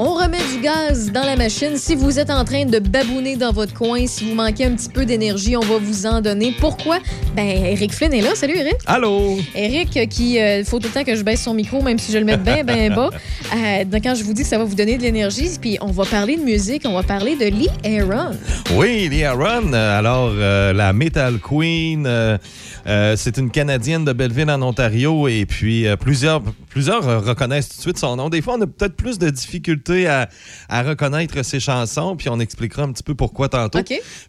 On remet du gaz dans la machine. Si vous êtes en train de babouner dans votre coin, si vous manquez un petit peu d'énergie, on va vous en donner. Pourquoi? Ben, Eric Flynn est là. Salut, Eric. Allô? Eric, euh, qui, il euh, faut tout le temps que je baisse son micro, même si je le mets bien, bien bas. Euh, donc, quand je vous dis que ça va vous donner de l'énergie, puis on va parler de musique, on va parler de Lee Aaron. Oui, Lee Aaron. Alors, euh, la Metal Queen, c'est une Canadienne de Belleville en Ontario et puis plusieurs, plusieurs euh, reconnaissent tout de suite son nom. Des fois, on a peut-être plus de difficultés à, à reconnaître ses chansons, puis on expliquera un petit peu pourquoi tantôt.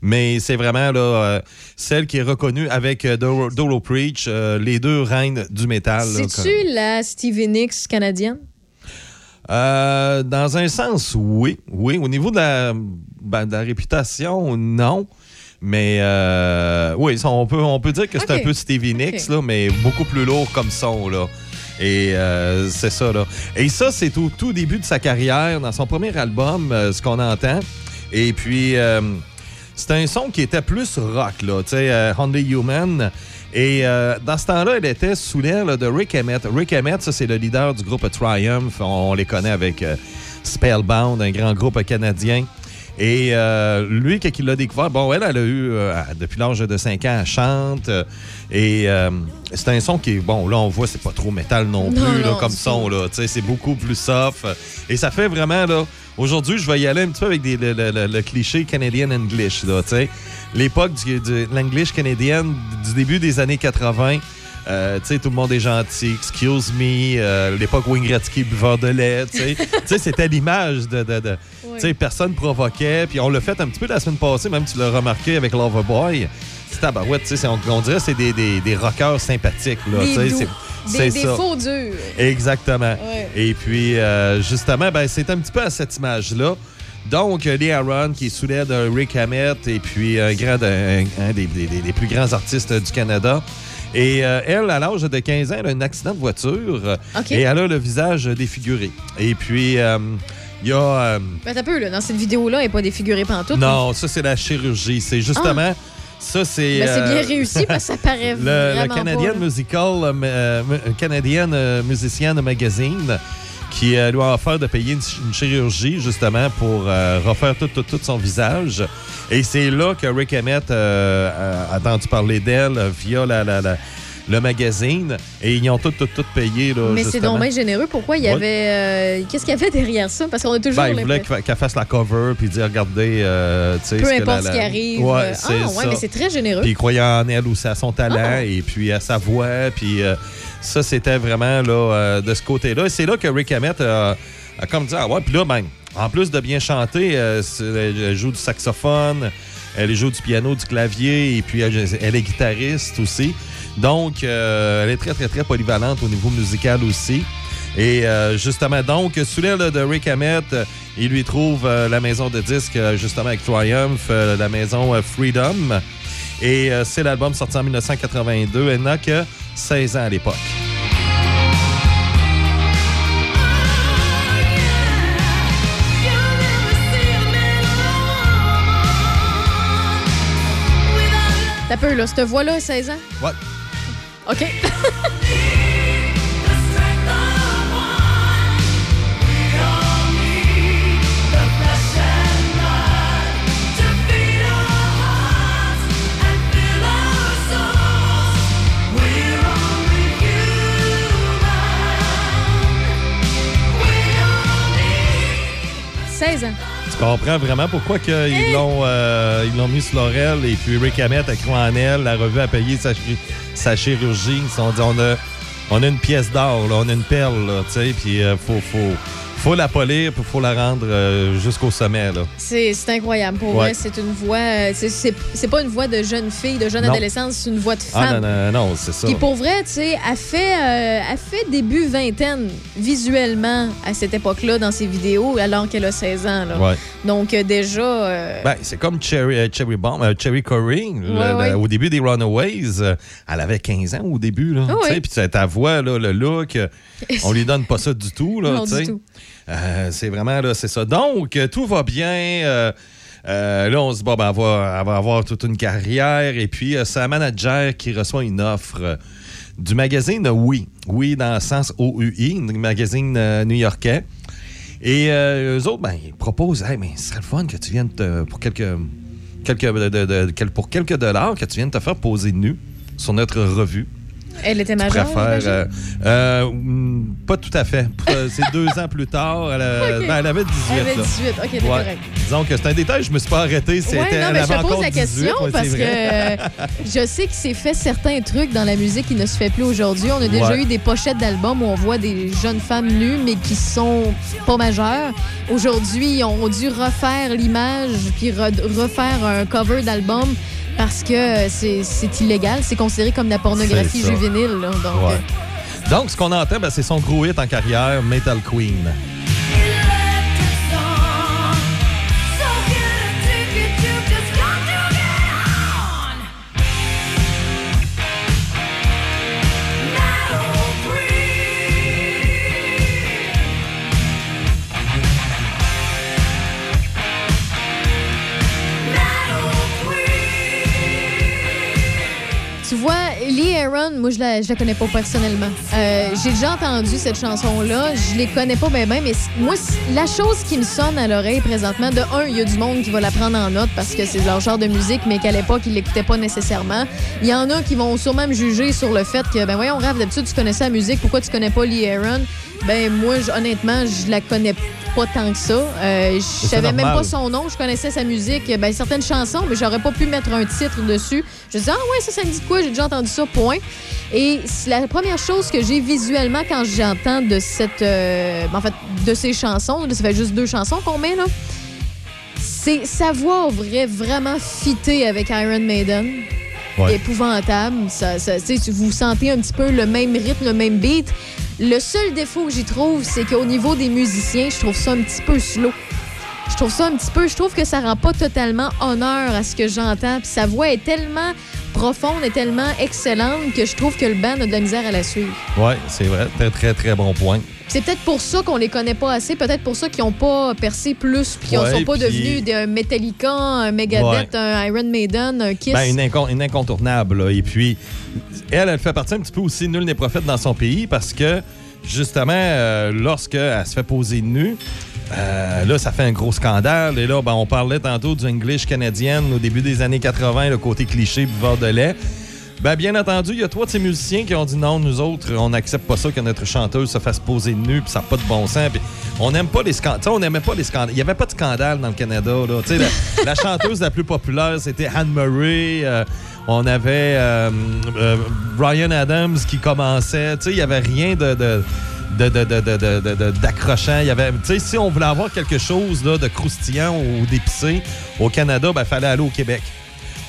Mais c'est vraiment là, euh, celle qui est reconnue avec euh, Doro, Doro Preach, euh, les deux reines du métal. C'est-tu la Stevie Nicks canadienne? Euh, dans un sens, oui. Oui. Au niveau de la, ben, de la réputation, non. Mais euh, oui, on, peut, on peut dire que c'est un peu Stevie Nicks, là, mais beaucoup plus lourd comme son. Là. Et euh, c'est ça. Là. Et ça, c'est au tout début de sa carrière, dans son premier album, euh, ce qu'on entend. Et puis, euh, c'était un son qui était plus rock, là, tu sais, euh, Only Human. Et dans ce temps-là, elle était sous l'air de Rick Emmett. Rick Emmett, ça, c'est le leader du groupe Triumph. On, les connaît avec Spellbound, un grand groupe canadien. Et euh, lui, quand il l'a découvert, bon, elle, elle a eu, euh, depuis l'âge de 5 ans, elle chante. euh, et c'est un son qui est, bon, là, on voit, c'est pas trop métal non plus, Non, là, comme son, là. Tu sais, c'est beaucoup plus soft. Et ça fait vraiment, là, aujourd'hui, je vais y aller un petit peu avec des- le, le- le- le cliché Canadian English, là, tu sais. L'époque de l'English canadienne du début des années 80. Euh, tu sais, tout le monde est gentil, excuse me, euh, l'époque Wayne Gretzky buveur de lait, tu sais. C'était l'image de, de, de- tu sais, personne provoquait, puis on l'a fait un petit peu la semaine passée, même tu l'as remarqué avec Loverboy. C'est tabarouette, tu sais, on, on dirait que c'est des, des, des rockers sympathiques, là, tu sais, Des, faux durs. Exactement. Ouais. Et puis, euh, justement, ben, c'est un petit peu à cette image-là. Donc, Lee Aaron, qui est sous l'aide de Rick Hammett, et puis un, grand, un, un des, des- des- des plus grands artistes du Canada. Et euh, elle, à l'âge de 15 ans, elle a un accident de voiture OK. et elle a le visage défiguré. Et puis, euh, il y a... euh, Ben, t'as peu, là. Dans cette vidéo-là, elle n'est pas défigurée pantoute. non, ça, c'est la chirurgie. C'est justement... Ça, c'est... Ben, c'est euh, bien réussi parce que ça paraît le, le vraiment Canadian pas, là. Musical, euh, euh, mu- Canadian euh, Musician Magazine, qui euh, lui a offert de payer une, ch- une chirurgie justement pour euh, refaire tout, tout, tout son visage. Et c'est là que Rick Emmett euh, a entendu parler d'elle via la, la- la- le magazine. Et ils ont tout, tout, tout payé. Là, Mais c'est donc bien généreux. Pourquoi il y avait. euh, Qu'est-ce qu'il y avait derrière ça? Parce qu'on a toujours. Ben, il voulait l'impression- qu'elle fasse la cover puis dire regardez, euh, tu sais. Peu ce que importe la- ce qui arrive. Ouais, c'est ah, ouais, ça. mais c'est très généreux. Puis il croyait en elle aussi, à son talent Ah. et puis à sa voix. Puis euh, ça, c'était vraiment là, euh, de ce côté-là. Et c'est là que Rick Hammett a, comme dit, ah ouais, puis là, ben, en plus de bien chanter, euh, c'est- elle joue du saxophone, elle joue du piano, du clavier, et puis elle, est guitariste aussi. Donc, euh, elle est très, très, très polyvalente au niveau musical aussi. Et euh, justement, donc, sous l'aile de Rick Hammett, euh, il lui trouve euh, la maison de disques, euh, justement, avec Triumph, euh, la maison euh, Freedom. Et euh, c'est l'album sorti en 1982. Elle n'a que 16 ans à l'époque. T'as peu, là. Cette voix-là, 16 ans? Ouais. OK. « 16 ans. Tu comprends vraiment pourquoi que ils l'ont euh, ils l'ont mis sur l'oreille et puis Rick Hammett a cru en elle, la revue a payé sa, sa chirurgie. Ils se sont dit, on a, on a une pièce d'or, on a une perle, tu sais, puis euh, faut, faut, faut la polir, puis faut la rendre euh, jusqu'au sommet, là. C'est incroyable. Pour Ouais. vrai, c'est une voix. euh, c'est- pas une voix de jeune fille, de jeune Non. adolescente, c'est une voix de Ah femme. non, non, non, c'est ça. Puis pour vrai, tu sais, elle fait, euh, fait début vingtaine visuellement à cette époque-là dans ses vidéos, alors qu'elle a 16 ans. Là. Ouais. Donc déjà, Ben, c'est comme Cherry, Cherry Bomb, Cherry Corey, Ouais, au début des Runaways. elle avait 15 ans au début, là. Ah. Puis ta voix, là, le look, on lui donne pas ça du tout, là. Non, du tout. Euh, c'est vraiment, là, c'est ça. Donc, tout va bien. euh, Euh, là, on se dit, bon, ben, elle va, avoir toute une carrière. Et puis, un manager qui reçoit une offre du magazine Oui. Oui, dans le sens OUI, un magazine new-yorkais. Et eux autres, ben, ils proposent, hey, mais ce serait le fun que tu viennes te- pour quelques, quelques, pour quelques dollars, que tu viennes te faire poser nu sur notre revue. Elle était majeure. euh, euh, mm, pas tout à fait. Euh, C'est deux ans plus tard. Elle, a- Ok. ben, elle avait 18. Elle avait là. 18. OK, t'es Ouais. correct. Disons que c'est un détail, je me suis pas arrêté. C'était, Ouais, non, mais je te pose la 18, question parce que euh, je sais qu'il s'est fait certains trucs dans la musique qui ne se fait plus aujourd'hui. On a déjà Ouais. eu des pochettes d'albums où on voit des jeunes femmes nues, mais qui sont pas majeures. Aujourd'hui, ils ont dû refaire l'image puis re- refaire un cover d'album parce que c'est illégal. C'est considéré comme de la pornographie juvénile. là. Donc, Ouais. Donc, ce qu'on entend, ben, c'est son gros hit en carrière, Metal Queen. Lee Aaron, moi, je la, je la connais pas personnellement. Euh, J'ai déjà entendu cette chanson-là. Je les connais pas bien, mais c- moi, la chose qui me sonne à l'oreille présentement, de un, il y a du monde qui va la prendre en note parce que c'est leur genre de musique, mais qu'à l'époque, ils l'écoutaient pas nécessairement. Il y en a qui vont sûrement me juger sur le fait que, ben voyons, Raph, d'habitude, tu connaissais la musique, pourquoi tu connais pas Lee Aaron? Ben moi, honnêtement, je la connais pas tant que ça. Euh, je savais même pas son nom, je connaissais sa musique, ben certaines chansons, mais j'aurais pas pu mettre un titre dessus. Je disais, ah ouais, ça, ça me dit quoi? J'ai déjà entendu ça, point. Et la première chose que j'ai visuellement quand j'entends de cette. euh, en fait, de ces chansons, ça fait juste deux chansons qu'on met, là. C'est sa voix aurait vraiment fité avec Iron Maiden. Ouais. Épouvantable. Ça, vous sentez un petit peu le même rythme, le même beat. Le seul défaut que j'y trouve, c'est qu'au niveau des musiciens, je trouve ça un petit peu slow. Je trouve ça un petit peu. Je trouve que ça rend pas totalement honneur à ce que j'entends. Puis sa voix est tellement profonde et tellement excellente que je trouve que le band a de la misère à la suivre. Oui, c'est vrai. Très, très, très bon point. C'est peut-être pour ça qu'on les connaît pas assez, peut-être pour ça qu'ils n'ont pas percé plus, puis qu'ils ne Ouais, sont pas devenus des un Metallica, un Megadeth, Ouais. un Iron Maiden, un Kiss. Ben, une, incon- une incontournable. là. Et puis, elle, elle fait partie un petit peu aussi nul n'est prophète dans son pays parce que, justement, euh, lorsqu'elle se fait poser nue, euh, là, ça fait un gros scandale. Et là, ben, on parlait tantôt du English canadienne au début des années 80, le côté cliché buveur de lait. Ben, bien entendu, il y a trois de ces musiciens qui ont dit non, nous autres, on n'accepte pas ça que notre chanteuse se fasse poser nue, puis ça n'a pas de bon sens. On n'aime pas les scandales. On n'aimait pas les scandales. Il n'y avait pas de scandale dans le Canada. Là. La, la chanteuse la plus populaire, c'était Anne Murray. Euh, on avait euh, Brian Adams qui commençait. Il n'y avait rien de. de de, de, de, d'accrochant. Il y avait, tu sais, si on voulait avoir quelque chose là, de croustillant ou d'épicé au Canada, il fallait aller au Québec.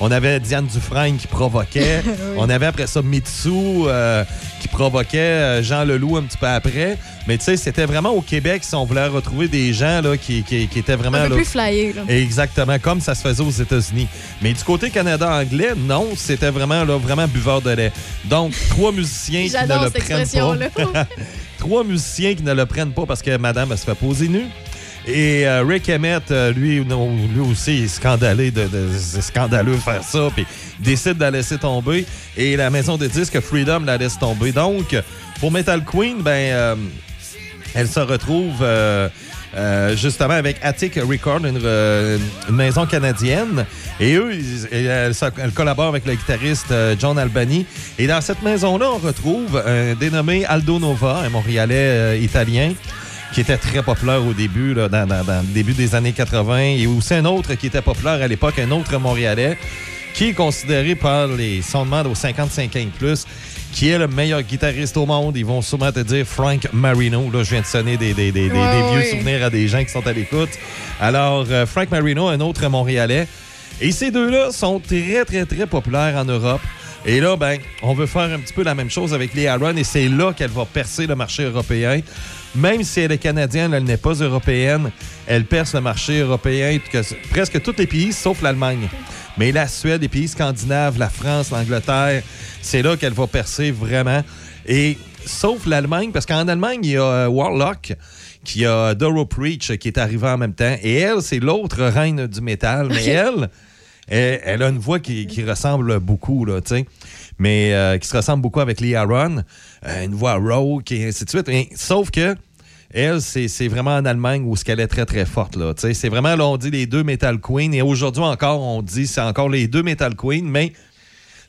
On avait Diane Dufresne qui provoquait. On avait après ça Mitsu euh, qui provoquait euh, Jean Leloup un petit peu après. Mais tu sais, c'était vraiment au Québec si on voulait retrouver des gens là, qui, qui, qui étaient vraiment. un peu là, plus flyé. Là. Exactement, comme ça se faisait aux États-Unis. Mais du côté Canada anglais, non, c'était vraiment là, vraiment buveur de lait. Donc, trois musiciens qui ne J'adore le cette prennent pas. trois musiciens qui ne le prennent pas parce que madame, se fait poser nue. Et euh, Rick Emmett, euh, lui, lui aussi, est de, c'est scandaleux de faire ça, puis décide de la laisser tomber. Et la maison de disques Freedom la laisse tomber. Donc, pour Metal Queen, ben, euh, elle se retrouve euh, euh, justement avec Attic Record, une, euh, une maison canadienne. Et eux, ils- et elle, se- elle collabore avec le guitariste euh, John Albany. Et dans cette maison-là, on retrouve un dénommé Aldo Nova, un Montréalais euh, italien qui était très populaire au début, dans, le début des années 80. Et aussi un autre qui était populaire à l'époque, un autre Montréalais, qui est considéré par les sondements aux 55 ans et qui est le meilleur guitariste au monde. Ils vont sûrement te dire Frank Marino. Là, je viens de sonner des, des- des- des- Ouais, des vieux souvenirs à des gens qui sont à l'écoute. Alors, euh, Frank Marino, un autre Montréalais. Et ces deux-là sont très, très, très populaires en Europe. Et là, ben, on veut faire un petit peu la même chose avec Léa Aaron et c'est là qu'elle va percer le marché européen. Même si elle est canadienne, elle n'est pas européenne. Elle perce le marché européen, que presque tous les pays sauf l'Allemagne. Mais la Suède, les pays scandinaves, la France, l'Angleterre, c'est là qu'elle va percer vraiment. Et sauf l'Allemagne, parce qu'en Allemagne, il y a euh, Warlock qu'il y a Doro Preach qui est arrivée en même temps. Et elle, c'est l'autre reine du métal. Mais elle, elle, elle a une voix qui, qui ressemble beaucoup, là, tu sais. Mais euh, qui se ressemble beaucoup avec Lee Aaron. Euh, une voix rauque et ainsi de suite. Mais, sauf que elle, c'est vraiment en Allemagne où ce qu'elle est très, très forte. là. C'est vraiment, là, on dit les deux Metal Queens. Et aujourd'hui encore, on dit c'est encore les deux Metal Queens. Mais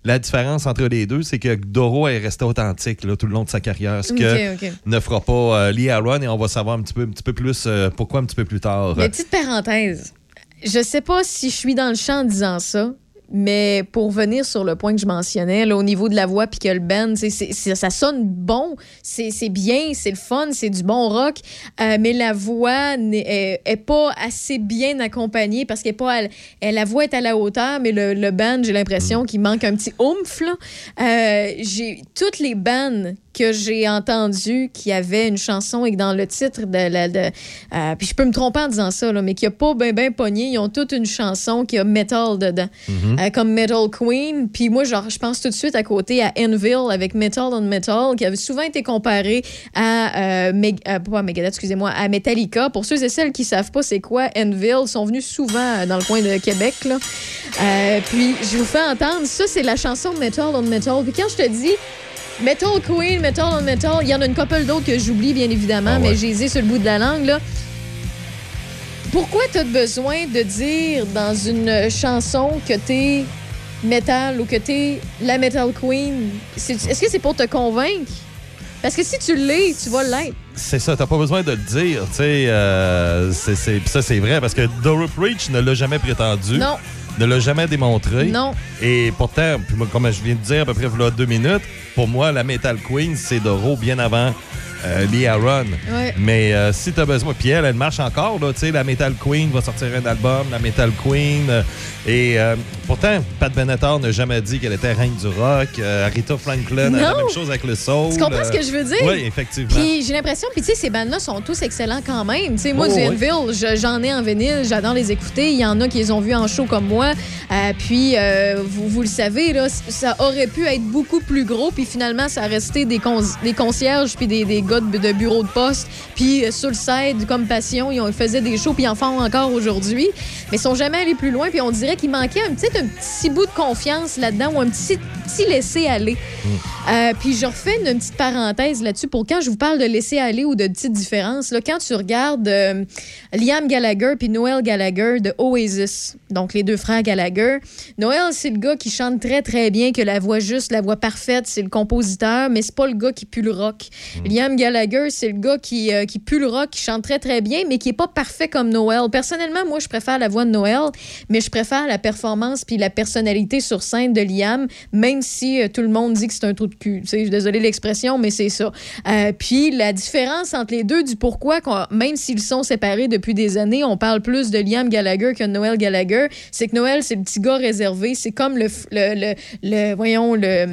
la différence entre les deux, c'est que Doro est resté authentique là, tout le long de sa carrière. Ce que ne fera pas euh, Lee Aaron. Et on va savoir un petit peu, un petit peu plus euh, pourquoi un petit peu plus tard. Petite parenthèse, je sais pas si je suis dans le champ en disant ça, mais pour venir sur le point que je mentionnais, là, au niveau de la voix puis que le band, ça sonne bon, c'est bien, c'est le fun, c'est du bon rock, euh, mais la voix n'est est, pas assez bien accompagnée parce qu'elle pas, elle- la voix est à la hauteur, mais le, le band, j'ai l'impression qu'il manque un petit oomph. là. Euh, j'ai toutes les bands que j'ai entendues qui avaient une chanson et que dans le titre de la. de- euh, puis je peux me tromper en disant ça, là, mais qui a pas bien ben pogné. Ils ont toute une chanson qui a metal dedans, Euh, comme Metal Queen. Puis moi, genre, je pense tout de suite à côté à Enville avec Metal on Metal, qui avait souvent été comparé à, euh, Meg- pas à Megadeth, excusez-moi, à Metallica. Pour ceux et celles qui savent pas c'est quoi Enville, ils sont venus souvent dans le coin de Québec. Là. Puis je vous fais entendre, ça c'est la chanson Metal on Metal. Puis quand je te dis Metal Queen, Metal on Metal. Il y en a une couple d'autres que j'oublie, bien évidemment, Ah ouais. mais j'ai les ai sur le bout de la langue. Là. Pourquoi tu as besoin de dire dans une chanson que t'es metal ou que t'es la Metal Queen? Est-ce que c'est pour te convaincre? Parce que si tu l'es, tu vas l'être. C'est ça, t'as pas besoin de le dire, tu sais. euh, ça, c'est vrai, parce que Doro Preach ne l'a jamais prétendu, Non, ne l'a jamais démontré. non. Et pourtant, puis moi, comme je viens de dire à peu près voilà deux minutes, pour moi, la Metal Queen, c'est Doro bien avant euh, Lee Aaron. Ouais. Mais euh, si t'as besoin, puis elle, elle marche encore, là, tu sais, la Metal Queen va sortir un album, la Metal Queen. euh, et euh, pourtant, Pat Benatar n'a jamais dit qu'elle était reine du rock. Aretha Franklin a la même chose avec le soul. Tu comprends ce que je veux dire? Oui, effectivement. Puis j'ai l'impression, puis tu sais, ces bandes-là sont tous excellents quand même. Tu sais, moi, Oh, du. Enville, j'en ai en vinyle, j'adore les écouter. Il y en a qui les ont vus en show comme moi. Puis, vous, vous le savez, là, ça aurait pu être beaucoup plus gros. Puis finalement, ça a resté des, con- des concierges puis des, des gars de, de bureau de poste. Puis euh, sur le site, comme Passion, ils, ont- ils faisaient des shows puis ils en font encore aujourd'hui. Mais ils sont jamais allés plus loin. Puis on dirait qu'il manquait un petit, un petit bout de confiance là-dedans ou un petit, petit laisser-aller. Euh, puis je refais une petite parenthèse là-dessus pour quand je vous parle de laisser aller ou de petites différences. Là, quand tu regardes euh, Liam Gallagher puis Noel Gallagher de Oasis, donc les deux frères Gallagher, Noel, c'est le gars qui chante très, très bien, que la voix juste, la voix parfaite, c'est le compositeur, mais c'est pas le gars qui pue le rock. Liam Gallagher, c'est le gars qui, euh, qui pue le rock, qui chante très, très bien, mais qui est pas parfait comme Noel. Personnellement, moi, je préfère la voix de Noel, mais je préfère la performance puis la personnalité sur scène de Liam, même si euh, tout le monde dit que c'est un trou de cul. Tu sais, Je suis désolée de l'expression, mais c'est ça. Euh, puis la différence entre les deux, du pourquoi, même s'ils sont séparés depuis des années, on parle plus de Liam Gallagher que de Noel Gallagher, c'est que Noel, c'est le petit gars réservé. C'est comme le, le, le, le- voyons, le,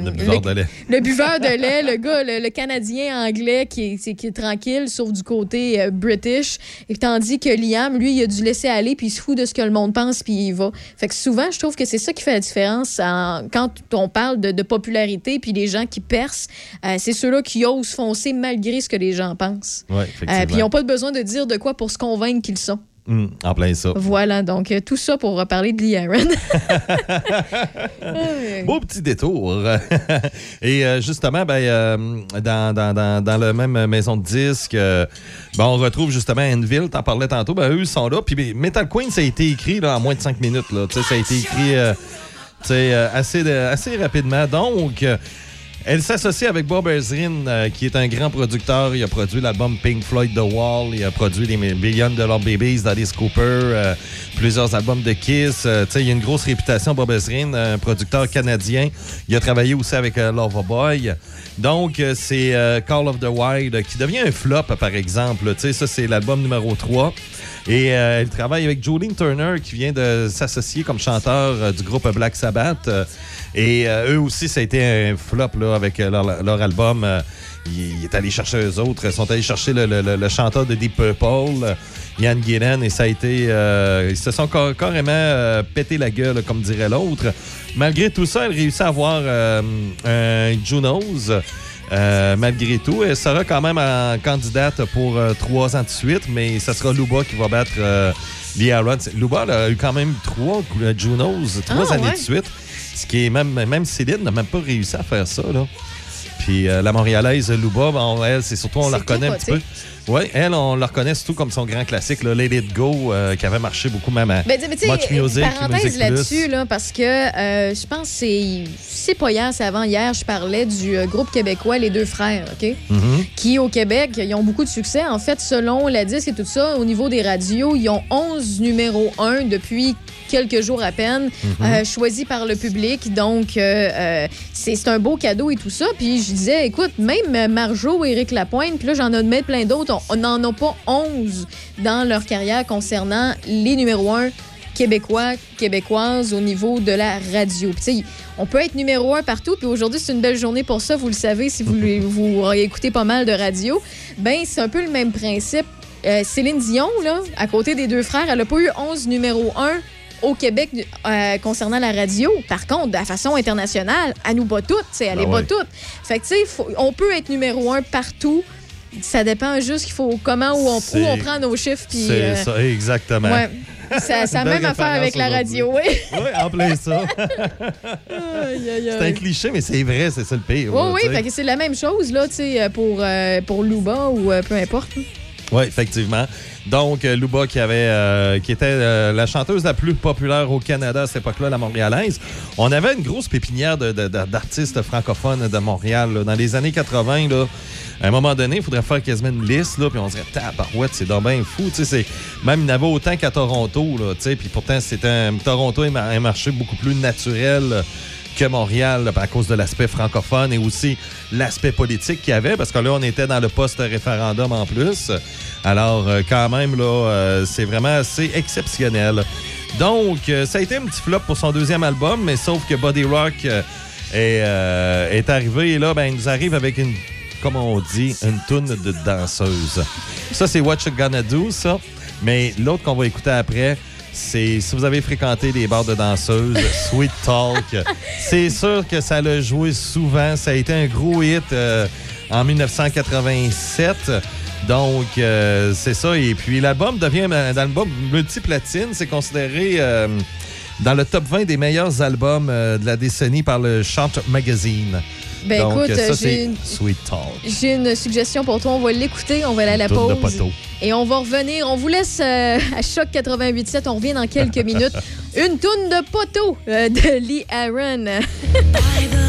Le. Le buveur de lait, le gars, le, le Canadien anglais qui est, c'est- qui est tranquille, sauf du côté euh, British. Et tandis que Liam, lui, il a dû laisser aller, puis il se fout de ce que le monde pense, puis il va. Fait que souvent, je trouve que c'est ça qui fait la différence en- quand on parle de, de popularité, puis les gens qui percent, euh, c'est ceux-là qui osent foncer malgré ce que les gens pensent. Oui, Euh, puis ils n'ont pas besoin de dire de quoi pour se convaincre qu'ils sont. Hum, en plein ça. Voilà, donc euh, tout ça pour reparler de Lee Aaron. Euh, Beau petit détour. Et euh, justement, ben, euh, dans, dans, dans, la même maison de disques, ben, on retrouve justement Enville, t'en parlais tantôt, ben, eux ils sont là. Puis ben, Metal Queen, ça a été écrit là, en moins de cinq minutes. Là. Ça a été écrit euh, assez, assez rapidement. Donc, elle s'associe avec Bob Ezrin, euh, qui est un grand producteur. Il a produit l'album Pink Floyd The Wall. Il a produit les Billion Dollar Babies d'Alice Cooper, euh, plusieurs albums de Kiss. Euh, il a une grosse réputation, Bob Ezrin, un producteur canadien. Il a travaillé aussi avec euh, Loverboy. Donc, euh, c'est Call of the Wild qui devient un flop, par exemple. Ça, c'est l'album numéro 3. Et elle travaille avec Jolene Turner qui vient de s'associer comme chanteur du groupe Black Sabbath. Et euh, eux aussi, ça a été un flop là, avec euh, leur, leur album. Euh, il, il est allé chercher eux autres. Ils sont allés chercher le, le- le- le chanteur de Deep Purple, Ian Gillan, et ça a été. euh, ils se sont car- carrément euh, pété la gueule, comme dirait l'autre. Malgré tout ça, elle réussit à avoir un Junos. Euh, malgré tout, elle sera quand même en candidate pour euh, trois ans de suite, mais ça sera Luba qui va battre euh, Lee Aaron. Luba elle a eu quand même trois Junos, trois Ah, années ouais. de suite. Ce qui est même, même Céline n'a même pas réussi à faire ça. Là. Puis euh, la Montréalaise Luba, bon, elle, c'est surtout, on la reconnaît un petit peu. Oui, elle, on la reconnaît surtout comme son grand classique, là, Let It Go, euh, qui avait marché beaucoup même à Ben, mais tu sais, Much Music, parenthèse là-dessus, là, parce que euh, je pense que c'est pas hier, c'est avant hier, je parlais du euh, groupe québécois Les Deux Frères, OK? Mhm. Qui, au Québec, ils ont beaucoup de succès. En fait, selon la disque et tout ça, au niveau des radios, ils ont 11 numéros 1 depuis quelques jours à peine, Mhm. euh, choisis par le public. Donc, euh, euh, c'est un beau cadeau et tout ça. Puis je disais, écoute, même Marjo et Éric Lapointe, puis là, j'en ai plein d'autres, on n'en a pas 11 dans leur carrière concernant les numéros 1 québécois, québécoises au niveau de la radio. Puis, on peut être numéro un partout. Puis aujourd'hui, c'est une belle journée pour ça. Vous le savez si vous, vous écouté pas mal de radio. Ben, c'est un peu le même principe. Euh, Céline Dion, là, à côté des deux frères, elle n'a pas eu 11 numéro 1 au Québec euh, concernant la radio. Par contre, de la façon internationale, elle nous bat toutes. Elle Ah les bat ouais. toutes. Fait que, tu sais, faut- on peut être numéro un partout. Ça dépend juste qu'il faut comment où on, où on prend nos chiffres. C'est euh, ça, exactement. ouais. Ça, ça a Belle même affaire avec la radio, oui. Oui, en plein ça. C'est un cliché, mais c'est vrai, c'est ça le pire. Oui, là, oui, fait que c'est la même chose là, tu sais, pour, euh, pour Luba ou euh, peu importe. Oui, effectivement. Donc, euh, Luba, qui, avait, euh, qui était euh, la chanteuse la plus populaire au Canada à cette époque-là, la montréalaise, on avait une grosse pépinière d'artistes francophones de Montréal. Dans les années 80, là, à un moment donné, il faudrait faire quasiment une liste, là, puis on dirait, tabarouette, c'est donc bien fou. Même il y en avait autant qu'à Toronto, là, puis pourtant, c'était un, Toronto est un marché beaucoup plus naturel que Montréal à cause de l'aspect francophone et aussi l'aspect politique qu'il y avait, parce que là, on était dans le post-référendum en plus. Alors, euh, quand même, là, euh, c'est vraiment assez exceptionnel. Donc, euh, ça a été un petit flop pour son deuxième album, mais sauf que Body Rock est, est arrivé et là, ben, il nous arrive avec une, comme on dit, une toune de danseuse. Ça, c'est What You Gonna Do, ça. Mais l'autre qu'on va écouter après, c'est si vous avez fréquenté des bars de danseuses, Sweet Talk, c'est sûr que ça l'a joué souvent. Ça a été un gros hit euh, en 1987. Donc, euh, c'est ça. Et puis, l'album devient un album multiplatine. C'est considéré euh, dans le top 20 des meilleurs albums euh, de la décennie par le Chart Magazine. Ben Donc, écoute, ça, j'ai c'est une, Sweet Talk. j'ai une suggestion pour toi. On va l'écouter, on va aller à la pause. Et on va revenir. On vous laisse euh, à Choc 88.7. On revient dans quelques minutes. Une toune de poteau euh, de Lee Aaron.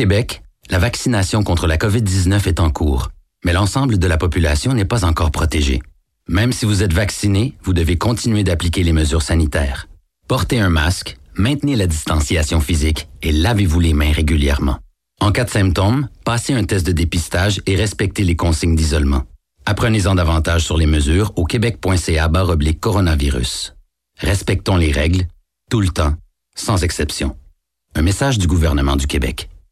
Québec, la vaccination contre la COVID-19 est en cours, mais l'ensemble de la population n'est pas encore protégée. Même si vous êtes vacciné, vous devez continuer d'appliquer les mesures sanitaires. Portez un masque, maintenez la distanciation physique et lavez-vous les mains régulièrement. En cas de symptômes, passez un test de dépistage et respectez les consignes d'isolement. Apprenez-en davantage sur les mesures au québec.ca coronavirus. Respectons les règles, tout le temps, sans exception. Un message du gouvernement du Québec.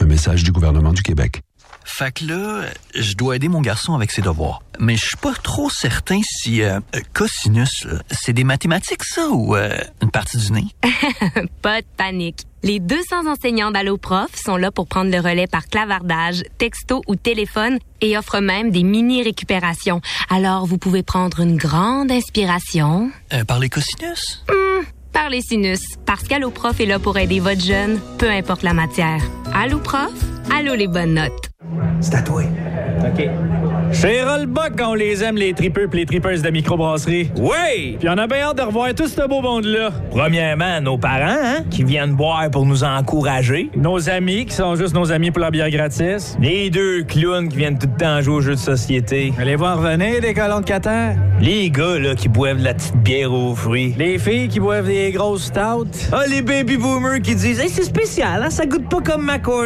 Un message du gouvernement du Québec. Fait que là, je dois aider mon garçon avec ses devoirs. Mais je suis pas trop certain si euh, cosinus, là, c'est des mathématiques ça ou euh, une partie du nez? Pas de panique. Les 200 enseignants d'AlloProf sont là pour prendre le relais par clavardage, texto ou téléphone et offrent même des mini-récupérations. Alors, vous pouvez prendre une grande inspiration Euh, par les cosinus? Hmm, par les sinus. Parce qu'AlloProf est là pour aider votre jeune, peu importe la matière. AlloProf, allo les bonnes notes. C'est à toi. OK. Chez Rollbuck, on les aime, les tripeux pis les tripeuses de microbrasserie. Oui! Puis on a bien hâte de revoir tout ce beau monde-là. Premièrement, nos parents, hein, qui viennent boire pour nous encourager. Nos amis, qui sont juste nos amis pour la bière gratis. Les deux clowns qui viennent tout le temps jouer aux jeux de société. Allez voir revenir, des colons de Qatar. Les gars, là, qui boivent de la petite bière aux fruits. Les filles qui boivent des grosses stouts. Ah, les baby boomers qui disent, hey, c'est spécial, hein, ça goûte pas comme ma cour.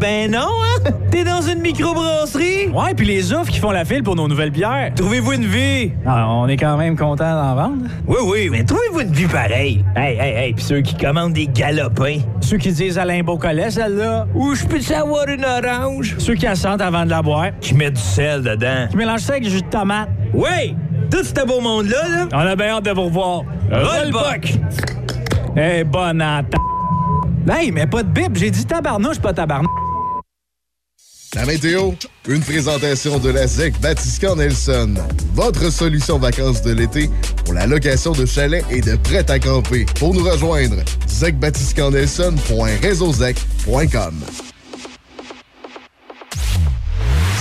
Ben non, hein? T'es dans une microbrasserie? Ouais, puis les offres qui font la file pour nos nouvelles bières. Trouvez-vous une vie? Ah, on est quand même content d'en vendre. Oui, oui, mais trouvez-vous une vie pareille? Hey, hey, hey, puis ceux qui commandent des galopins. Ceux qui disent Alain Beaucollet, celle-là. Ou je peux savoir une orange? Ceux qui la sentent avant de la boire. Qui mettent du sel dedans. Qui mélangent ça avec du jus de tomate. Oui! Tout ce beau monde-là, là. On a bien hâte de vous revoir. Rollbuck! Eh, bonne atta. Hey, mais pas de bip, j'ai dit tabarnouche, pas tabarnouche. La météo, une présentation de la ZEC Batiscan Nelson. Votre solution vacances de l'été pour la location de chalets et de prêt à camper. Pour nous rejoindre, zecbatiscannelson.réseauzec.com.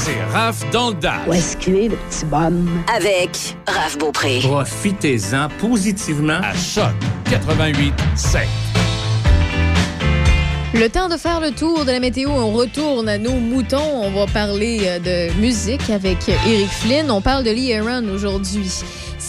C'est Raph dans le Dash. Où est-ce qu'il est, le petit bonhomme? Avec Raph Beaupré. Profitez-en positivement à Choc 88 7. Le temps de faire le tour de la météo, on retourne à nos moutons. On va parler euh, de musique avec Eric Flynn. On parle de Lee Aaron aujourd'hui.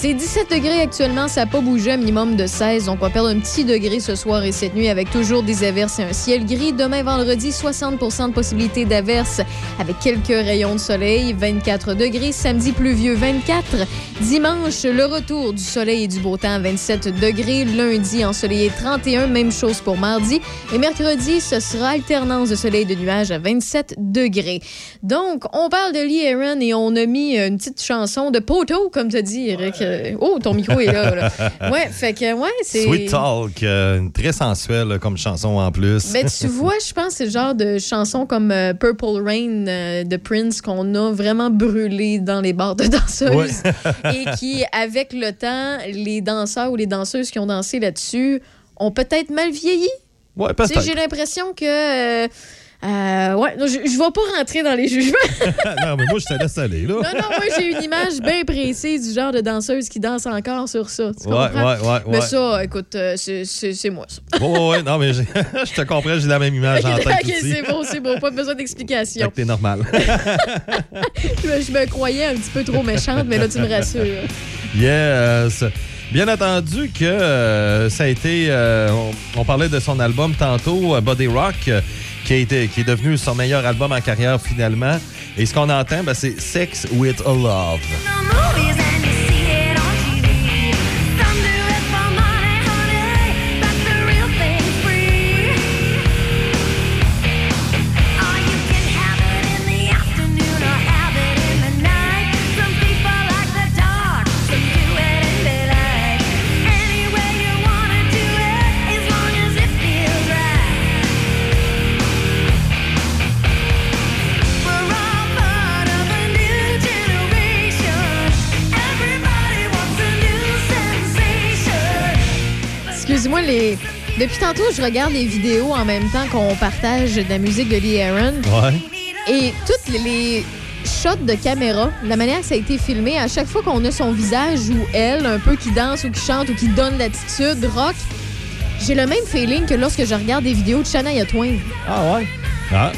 C'est 17 degrés actuellement, ça n'a pas bougé, un minimum de 16. Donc, on va perdre un petit degré ce soir et cette nuit avec toujours des averses et un ciel gris. Demain, vendredi, 60% de possibilité d'averses avec quelques rayons de soleil, 24 degrés. Samedi, pluvieux, 24. Dimanche, le retour du soleil et du beau temps, 27 degrés. Lundi, ensoleillé, 31. Même chose pour mardi. Et mercredi, ce sera alternance de soleil et de nuages à 27 degrés. Donc, on parle de Lee Aaron et on a mis une petite chanson de poteau, comme as dit, Eric. Euh, Oh, ton micro est là. là. Ouais, fait que, ouais, c'est. Sweet Talk, euh, très sensuelle comme chanson en plus. Ben, tu vois, je pense que c'est le genre de chanson comme euh, Purple Rain de Prince qu'on a vraiment brûlé dans les bars de danseuses et qui, avec le temps, les danseurs ou les danseuses qui ont dansé là-dessus ont peut-être mal vieilli. Ouais, peut-être. J'ai l'impression que. Euh, ouais, non, je ne vais pas rentrer dans les jugements. non, mais moi, je te laisse aller, là. non, non, moi, j'ai une image bien précise du genre de danseuse qui danse encore sur ça. Tu Ouais, comprends? ouais, ouais, Mais ça, écoute, euh, c'est- moi, ça. Ouais, ouais, ouais, non, mais je te comprends, j'ai la même image en tête ok, c'est bon, c'est bon. Pas besoin d'explication. t'es normal. je, me- croyais un petit peu trop méchante, mais là, tu me rassures. Yes. Bien entendu que euh, ça a été. euh, on, on parlait de son album tantôt, euh, Body Rock, qui, qui est devenu son meilleur album en carrière finalement. Et ce qu'on entend, ben, c'est Sex with a Love. Moi, les... depuis tantôt, je regarde les vidéos en même temps qu'on partage de la musique de Lee Aaron. Ouais. Et toutes les shots de caméra, la manière que ça a été filmé, à chaque fois qu'on a son visage ou elle, un peu qui danse ou qui chante ou qui donne l'attitude rock, j'ai le même feeling que lorsque je regarde des vidéos de Shania Twain. Ah ouais? Ah.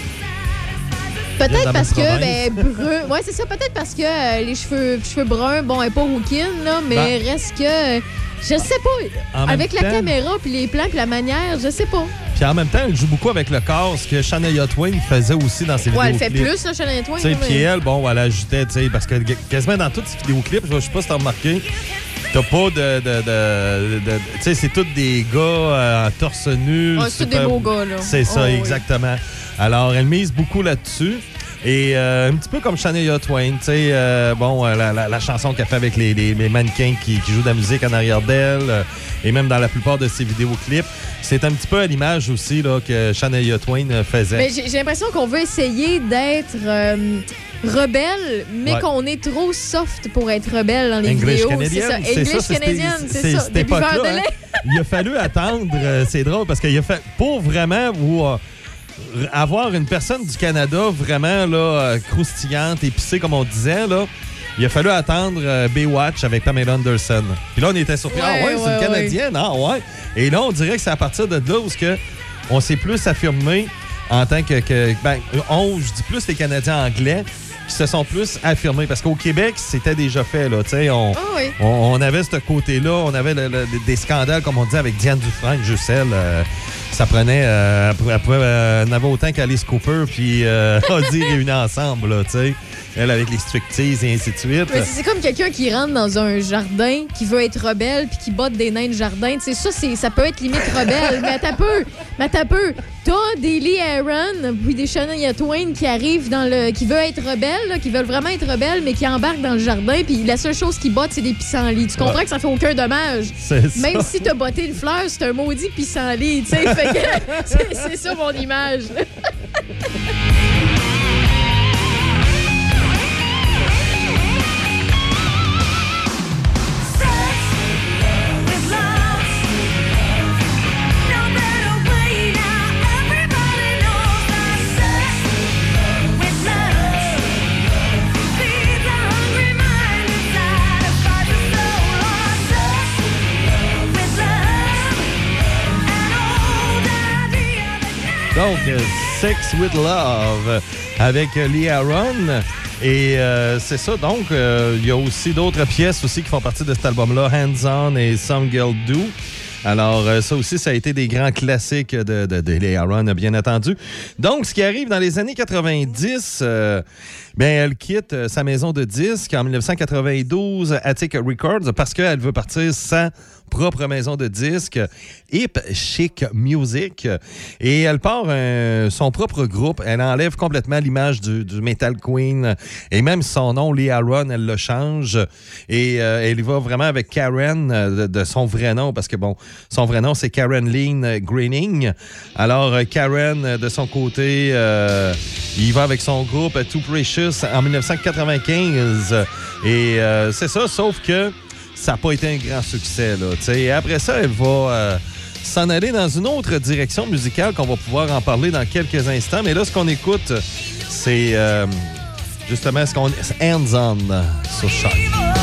Peut-être parce que, ben, brun. Ouais, c'est ça. Peut-être parce que euh, les cheveux, cheveux bruns, bon, elle est pas rouquine, là, mais Ben. reste que. Je sais pas. Avec la temps- caméra, puis les plans, puis la manière, je sais pas. Puis en même temps, elle joue beaucoup avec le corps, ce que Shania Twain faisait aussi dans ses Ouais, elle fait plus, là, Shania Twain. Tu sais, là, puis mais- elle, bon, elle ajoutait, tu sais, parce que quasiment dans tous ses vidéoclips, je sais pas si t'as remarqué, t'as pas de. de, de- de- tu sais, c'est tous des gars euh, en torse nu. Ouais, c'est tous des beaux gars, là. C'est ça, Oh, oui. exactement. Alors, elle mise beaucoup là-dessus. Et euh, un petit peu comme Shania Twain, tu sais, euh, bon, euh, la, la- la chanson qu'elle fait avec les, les- les mannequins qui, qui jouent de la musique en arrière d'elle, euh, et même dans la plupart de ses vidéoclips, c'est un petit peu à l'image aussi là, que Shania Twain faisait. Mais j'ai l'impression qu'on veut essayer d'être euh, rebelle, mais Ouais. qu'on est trop soft pour être rebelle dans les English vidéos. canadienne. C'est ça. c'est English c'est- canadienne, c'est- c'est ça. cette époque-là, hein, il a fallu attendre, euh, c'est drôle, parce qu'il a fait, pour vraiment vous, euh, avoir une personne du Canada vraiment là, euh, croustillante, épicée, comme on disait, là, il a fallu attendre euh, Baywatch avec Pamela Anderson. Puis là, on était surpris. ah Ouais, ouais, c'est une Canadienne, ah ouais. Et là, on dirait que c'est à partir de là où que on s'est plus affirmé en tant que. que- ben, on, je dis plus les Canadiens anglais qui se sont plus affirmés. Parce qu'au Québec, c'était déjà fait, là. On, Ah oui. on, on avait ce côté-là. On avait le- le- des scandales, comme on dit, avec Diane Dufresne, Jussel. euh, ça prenait. Euh, après, après, euh, on avait autant qu'Alice Cooper puis euh, Audie réunis ensemble, là, tu sais. Elle avec les striptease et ainsi de suite. C'est comme quelqu'un qui rentre dans un jardin, qui veut être rebelle, puis qui botte des nains de jardin. Ça, c'est- ça peut être limite rebelle. mais t'as peu, mais t'as peu. T'as des Lee Aaron, puis des Shania Twain qui arrivent dans le. qui veulent être rebelles, là, qui veulent vraiment être rebelles, mais qui embarquent dans le jardin, puis la seule chose qu'ils bottent, c'est des pissenlits. Tu comprends Ouais. que ça fait aucun dommage? C'est ça. Même si t'as botté une fleur, c'est un maudit pissenlit, tu sais. Fait que c'est- c'est ça mon image. Sex with Love avec Lee Aaron. Et euh, c'est ça. Donc, euh, il y a aussi d'autres pièces aussi qui font partie de cet album-là, Hands On et Some Girl Do. Alors, euh, ça aussi, ça a été des grands classiques de, de, de Lee Aaron, bien entendu. Donc, ce qui arrive dans les années 90, euh, ben, elle quitte sa maison de disques en 1992, Attic Records, parce qu'elle veut partir sans propre maison de disques, Hip Chic Music. Et elle part euh, son propre groupe. Elle enlève complètement l'image du, Metal Queen. Et même son nom, Lee Aaron, elle le change. Et euh, elle y va vraiment avec Karen, euh, de, son vrai nom, parce que bon, son vrai nom, c'est Karen Lean Greening. Alors, Karen, de son côté, euh, il va avec son groupe Too Precious en 1995. Et c'est ça, sauf que ça n'a pas été un grand succès. Là, et après ça, elle va euh, s'en aller dans une autre direction musicale qu'on va pouvoir en parler dans quelques instants. Mais là, ce qu'on écoute, c'est euh, justement ce qu'on Hands On sur Choc.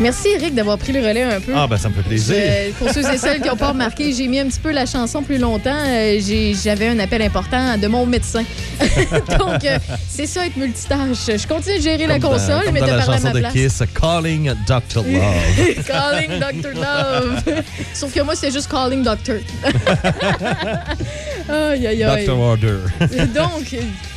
Merci, Eric, d'avoir pris le relais un peu. Ah, ben ça me fait plaisir. Je- pour ceux et celles qui n'ont pas remarqué, j'ai mis un petit peu la chanson plus longtemps. Euh, J'avais un appel important de mon médecin. Donc, euh, c'est ça, être multitâche. Je continue de gérer la Comme dans- console, comme mais dans de la parler à chanson ma de place. Kiss, Calling Dr. Love. calling Dr. Love. Sauf que moi, c'est juste Calling Doctor. aïe, aïe, aïe. Dr. Order. Donc,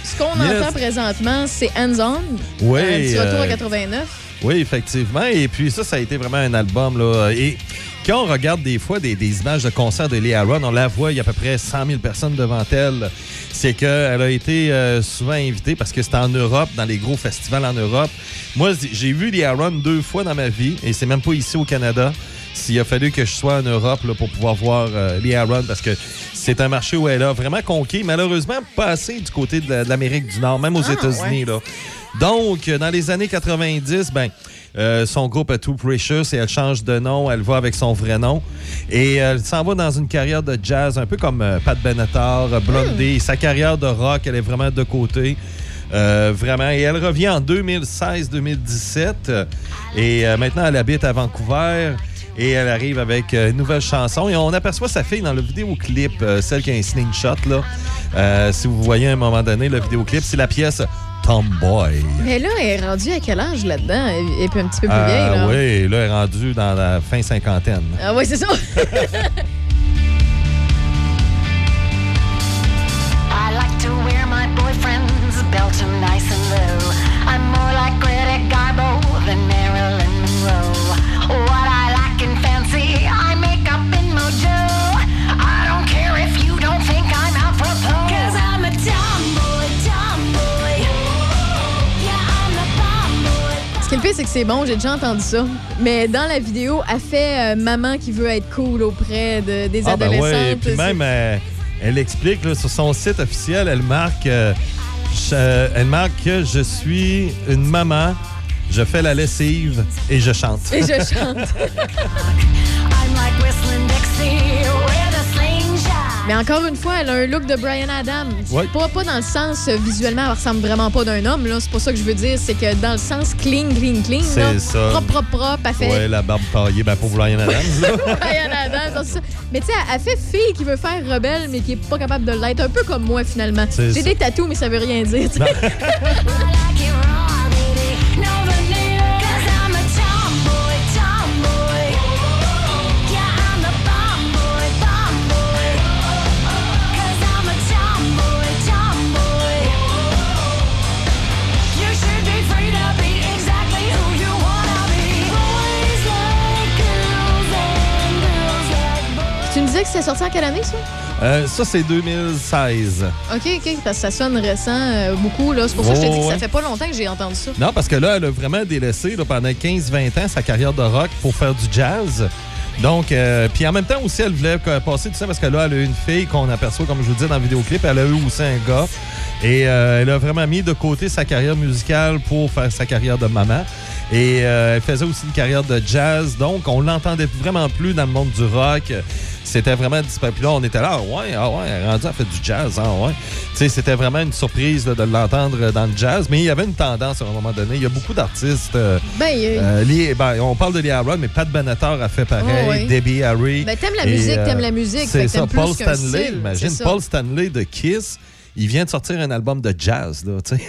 ce qu'on Yes. entend présentement, c'est Hands On. Oui, Un petit retour euh, à 89. Oui, effectivement. Et puis ça, ça a été vraiment un album. Là. Et quand on regarde des fois des, des images de concert de Lee Aaron, on la voit, il y a à peu près 100 000 personnes devant elle. C'est qu'elle a été euh, souvent invitée parce que c'était en Europe, dans les gros festivals en Europe. Moi, j'ai vu Lee Aaron deux fois dans ma vie et c'est même pas ici au Canada. S'il a fallu que je sois en Europe là, pour pouvoir voir euh, Lee Aaron parce que c'est un marché où elle a vraiment conquis, malheureusement pas assez du côté de la- de l'Amérique du Nord, même aux Ah, États-Unis. Donc, euh, dans les années 90, ben, euh, son groupe est Too Precious et elle change de nom, elle va avec son vrai nom. Et elle s'en va dans une carrière de jazz, un peu comme euh, Pat Benatar, euh, Blondie. Sa carrière de rock, elle est vraiment de côté. Euh, vraiment. Et elle revient en 2016-2017. euh, Et euh, maintenant, elle habite à Vancouver. Et elle arrive avec euh, une nouvelle chanson. Et on aperçoit sa fille dans le vidéoclip, euh, celle qui a un slingshot. Là. Euh, si vous voyez à un moment donné le vidéoclip, c'est la pièce Tomboy. Mais là, elle est rendue à quel âge là-dedans? Elle est un petit peu plus Euh, vieille, là. oui, là, elle est rendue dans la fin cinquantaine. Ah oui, c'est ça. I like to wear my boyfriend's belt nice and low. C'est que c'est bon, j'ai déjà entendu ça. Mais dans la vidéo, elle fait euh, maman qui veut être cool auprès de- des Ah, ben adolescentes. ouais, puis même, euh, elle explique là, sur son site officiel, elle marque, euh, je- elle marque que je suis une maman, je fais la lessive et je chante. Et je chante. Mais encore une fois, elle a un look de Brian Adams. Ouais. Pas, pas dans le sens euh, visuellement, elle ressemble vraiment pas d'un homme. là. C'est pas ça que je veux dire. C'est que dans le sens clean, clean, clean. C'est là, ça. Propre, propre, propre. Elle fait Ouais, la barbe taillée, ben pour Brian Adams. Brian Adams. ça. Mais tu sais, elle fait fille qui veut faire rebelle, mais qui est pas capable de l'être. Un peu comme moi, finalement. C'est J'ai ça. des tatous, mais ça veut rien dire. disais que c'était sorti en quelle année, ça? Euh, ça, c'est 2016. OK, OK, parce que ça sonne récent euh, beaucoup. là. C'est pour ça que je te Oh, dis que ça fait pas longtemps que j'ai entendu ça. Non, parce que là, elle a vraiment délaissé là, pendant 15-20 ans sa carrière de rock pour faire du jazz. Donc, euh, puis en même temps aussi, elle voulait passer tout ça parce que là, elle a une fille qu'on aperçoit, comme je vous dis dans le vidéoclip. Elle a eu aussi un gars. Et euh, elle a vraiment mis de côté sa carrière musicale pour faire sa carrière de maman. Et euh, elle faisait aussi une carrière de jazz. Donc, on l'entendait vraiment plus dans le monde du rock. C'était vraiment disparu. Puis là, on était là, ah ouais, ah ouais, rendue, elle fait du jazz, ah ouais. Tu sais, c'était vraiment une surprise là, de l'entendre dans le jazz. Mais il y avait une tendance à un moment donné. Il y a beaucoup d'artistes. euh, Ben, euh, euh, ben, on parle de Lee Aaron, mais Pat Benatar a fait pareil, Oh. Debbie Harry. Ben, t'aimes la musique, t'aimes la musique, C'est que ça, Paul Stanley. Imagine. Paul Stanley de Kiss. Il vient de sortir un album de jazz, là, tu sais.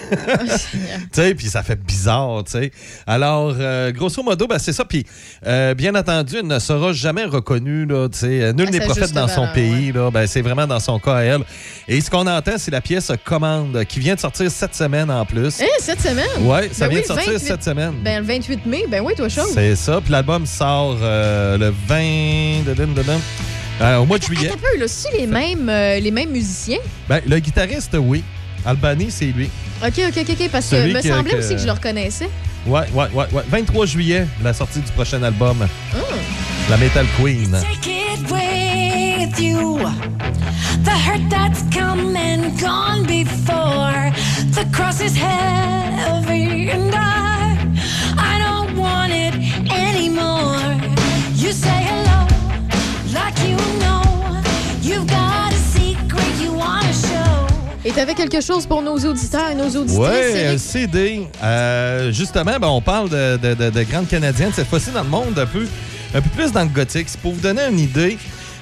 Tu sais, puis ça fait bizarre, tu sais. Alors, euh, grosso modo, ben, c'est ça. Puis, euh, bien entendu, elle ne sera jamais reconnue, là, tu sais. Nul À n'est prophète dans son pays, là. Ben, c'est vraiment dans son cas à elle. Et ce qu'on entend, c'est la pièce Commande, qui vient de sortir cette semaine en plus. Hein, cette semaine? Ouais, ça Ben vient oui, de sortir 28 cette semaine. Ben, le 28 mai, ben oui, toi, chaud. C'est ça. Puis l'album sort euh, le 20 de- de- de- de- euh, au mois de juillet. Attends là, c'est les mêmes, euh, les mêmes musiciens? Ben, le guitariste, oui. Albany, c'est lui. OK, OK, OK, OK, parce que Celui me qui- semblait que- aussi que je le reconnaissais. Ouais, ouais, ouais, ouais. 23 juillet, la sortie du prochain album. Ah. La Metal Queen. Take it with you. The hurt that's come and gone before. The cross is heavy and I, I don't want it anymore. You say hello Et t'avais quelque chose pour nos auditeurs et nos auditrices, Oui, un? CD. Euh, justement, ben, on parle de, de, de- de grandes Canadiennes, cette fois-ci dans le monde, un peu, un peu plus dans le gothique. Pour vous donner une idée.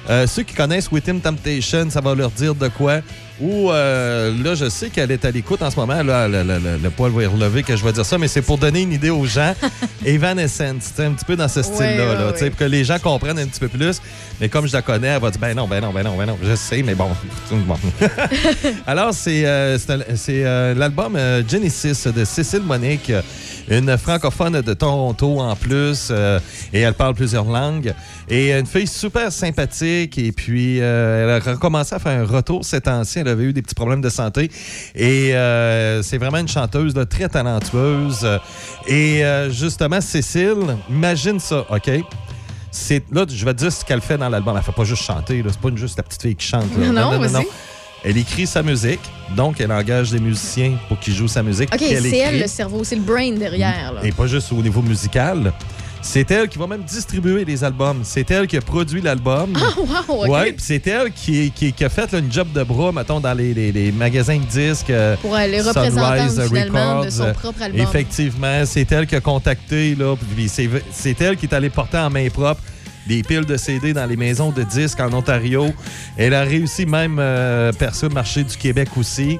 euh, ceux qui connaissent Within Temptation, ça va leur dire de quoi. Ou euh, là, je sais qu'elle est à l'écoute en ce moment. Là, le, le- le- le poil va y relever que je vais dire ça, mais c'est pour donner une idée aux gens. Evanescence, c'est un petit peu dans ce style-là, ouais, là, ouais. sais, pour que les gens comprennent un petit peu plus. Mais comme je la connais, elle va dire ben non, ben non, ben non, ben non. Je sais, mais bon. bon. Alors, c'est euh, euh, l'album Genesis de Cécile Monique, une francophone de Toronto en plus, et elle parle plusieurs langues. Et une fille super sympathique, et puis elle a recommencé à faire un retour cet temps-ci. Elle avait eu des petits problèmes de santé, et euh, c'est vraiment une chanteuse là, très talentueuse. Et euh, justement, Cécile, imagine ça, OK? C'est, là, je vais te dire ce qu'elle fait dans l'album. Elle fait pas juste chanter, là. c'est pas juste la petite fille qui chante. là. Non, vas-y. Elle écrit sa musique, donc elle engage des musiciens pour qu'ils jouent sa musique. OK, c'est elle le cerveau, c'est le brain derrière. Là. Et pas juste au niveau musical. C'est elle qui va même distribuer les albums. C'est elle qui a produit l'album. Ah, wow, OK. Ouais, puis c'est elle qui, qui- qui a fait là, une job de bras, mettons, dans les, les- les magasins de disques. euh, Pour euh, les représentants Sunrise finalement de Records, son euh, propre album. Effectivement, c'est elle qui a contacté, là, puis c'est c'est elle qui est allée porter en main propre des piles de CD dans les maisons de disques en Ontario. Elle a réussi même euh, percer le marché du Québec aussi.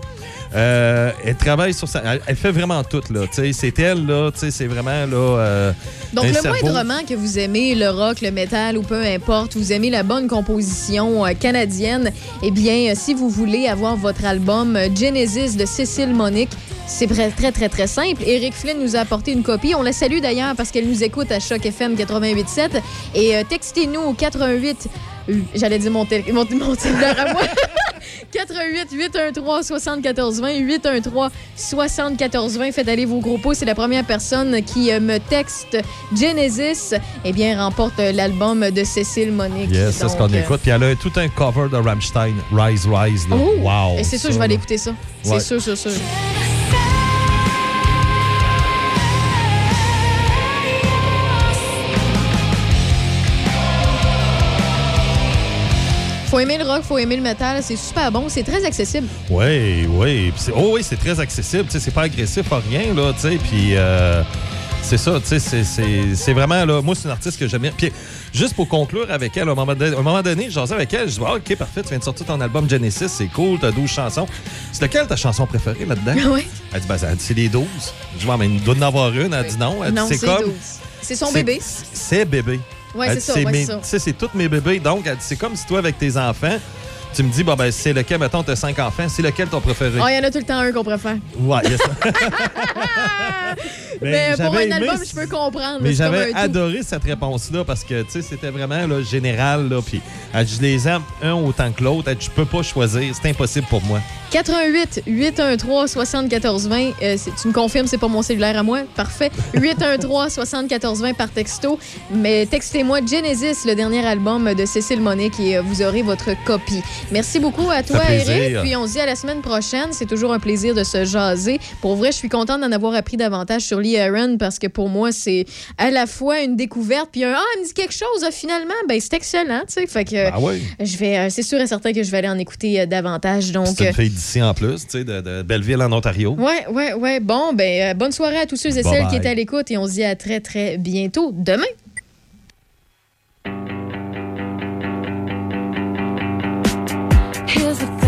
Euh, elle travaille sur ça. Elle, elle fait vraiment tout, là. C'est elle, là. C'est vraiment, là. euh, Donc, un le cerveau. moindrement que vous aimez le rock, le métal ou peu importe, vous aimez la bonne composition euh, canadienne, eh bien, euh, si vous voulez avoir votre album Genesis de Cécile Monique, c'est très, très, très, très simple. Eric Flynn nous a apporté une copie. On la salue d'ailleurs parce qu'elle nous écoute à Choc FM 88.7. Et euh, textez-nous au 88... euh, J'allais dire mon, tél- mon, mon cellulaire à moi. 88 813 74 20 813 74 20 Faites aller vos gros. C'est la première personne qui euh, me texte Genesis. Eh bien, remporte euh, l'album de Cécile Monique. Yes, c'est ce qu'on euh, écoute. Puis elle a tout un cover de Rammstein, Rise, Rise. Là. Oh! Wow! Et c'est sûr, je vais aller écouter ça. C'est sûr, sûr, sûr. Faut aimer le rock, faut aimer le métal, c'est super bon, c'est très accessible. Oui, oui. Oh oui, c'est très accessible. C'est pas agressif à rien, là, tu sais. Puis euh, c'est ça, tu sais, c'est- vraiment, là, moi, c'est une artiste que j'aime bien. Puis juste pour conclure avec elle, à un moment donné, à un moment donné avec elle, je dis, ah, OK, parfait, tu viens de sortir ton album Genesis, c'est cool, t'as 12 chansons. C'est laquelle ta chanson préférée là-dedans? Oui. Elle dit, ben, c'est les 12. Je dis, mais il doit en avoir une. Elle dit non. Elle dit, Non, c'est comme. 12. C'est son bébé. C'est bébé. Elle c'est ça, ouais, ça. C'est tous mes bébés. Donc, c'est comme si toi, avec tes enfants, tu me dis, bon, ben, c'est lequel, mettons, t'as cinq enfants, c'est lequel ton préféré? Ah, il y en a tout le temps un qu'on préfère. Ouais, yes. Mais, pour j'avais un aimé album, je peux comprendre. Mais j'avais tout. adoré cette réponse-là parce que, tu sais, c'était vraiment là, général. Là, puis, je les aime un autant que l'autre. Je peux pas choisir. C'est impossible pour moi. 88 813 74 20. Euh, tu me confirmes, c'est pas mon cellulaire à moi? Parfait. 813 74 20 par texto. Mais textez-moi Genesis, le dernier album de Cécile Monique, et euh, vous aurez votre copie. Merci beaucoup à toi. Eric. Puis on se dit à la semaine prochaine. C'est toujours un plaisir de se jaser. Pour vrai, je suis contente d'en avoir appris davantage sur Lee Aaron parce que pour moi, c'est à la fois une découverte puis un Ah, elle me dit quelque chose, ah, finalement. Ben, c'est excellent, tu sais. Fait que. Ah oui. Je vais, euh, c'est sûr et certain que je vais aller en écouter euh, davantage. Donc, D'ici en plus, tu sais, de, de Belleville en Ontario. Ouais, ouais, ouais. Bon, ben, euh, bonne soirée à tous ceux et Bye celles qui étaient à l'écoute et on se dit à très, très bientôt demain. Here's the